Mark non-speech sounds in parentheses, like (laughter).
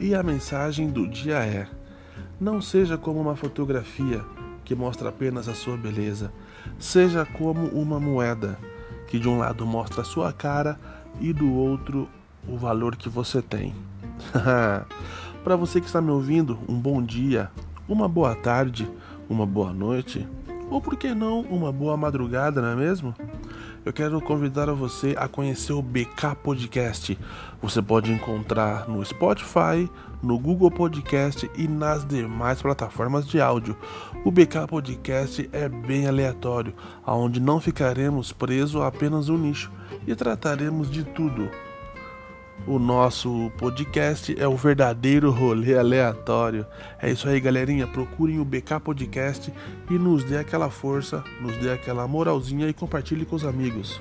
E a mensagem do dia é: não seja como uma fotografia que mostra apenas a sua beleza, seja como uma moeda que de um lado mostra a sua cara e do outro o valor que você tem. (laughs) Para você que está me ouvindo, um bom dia, uma boa tarde, uma boa noite, ou por que não uma boa madrugada, não é mesmo? Eu quero convidar você a conhecer o BK Podcast. Você pode encontrar no Spotify, no Google Podcast e nas demais plataformas de áudio. O BK Podcast é bem aleatório, aonde não ficaremos presos a apenas um nicho e trataremos de tudo o nosso podcast é o verdadeiro rolê aleatório. É isso aí, galerinha. Procurem o BK Podcast e nos dê aquela força, nos dê aquela moralzinha e compartilhe com os amigos.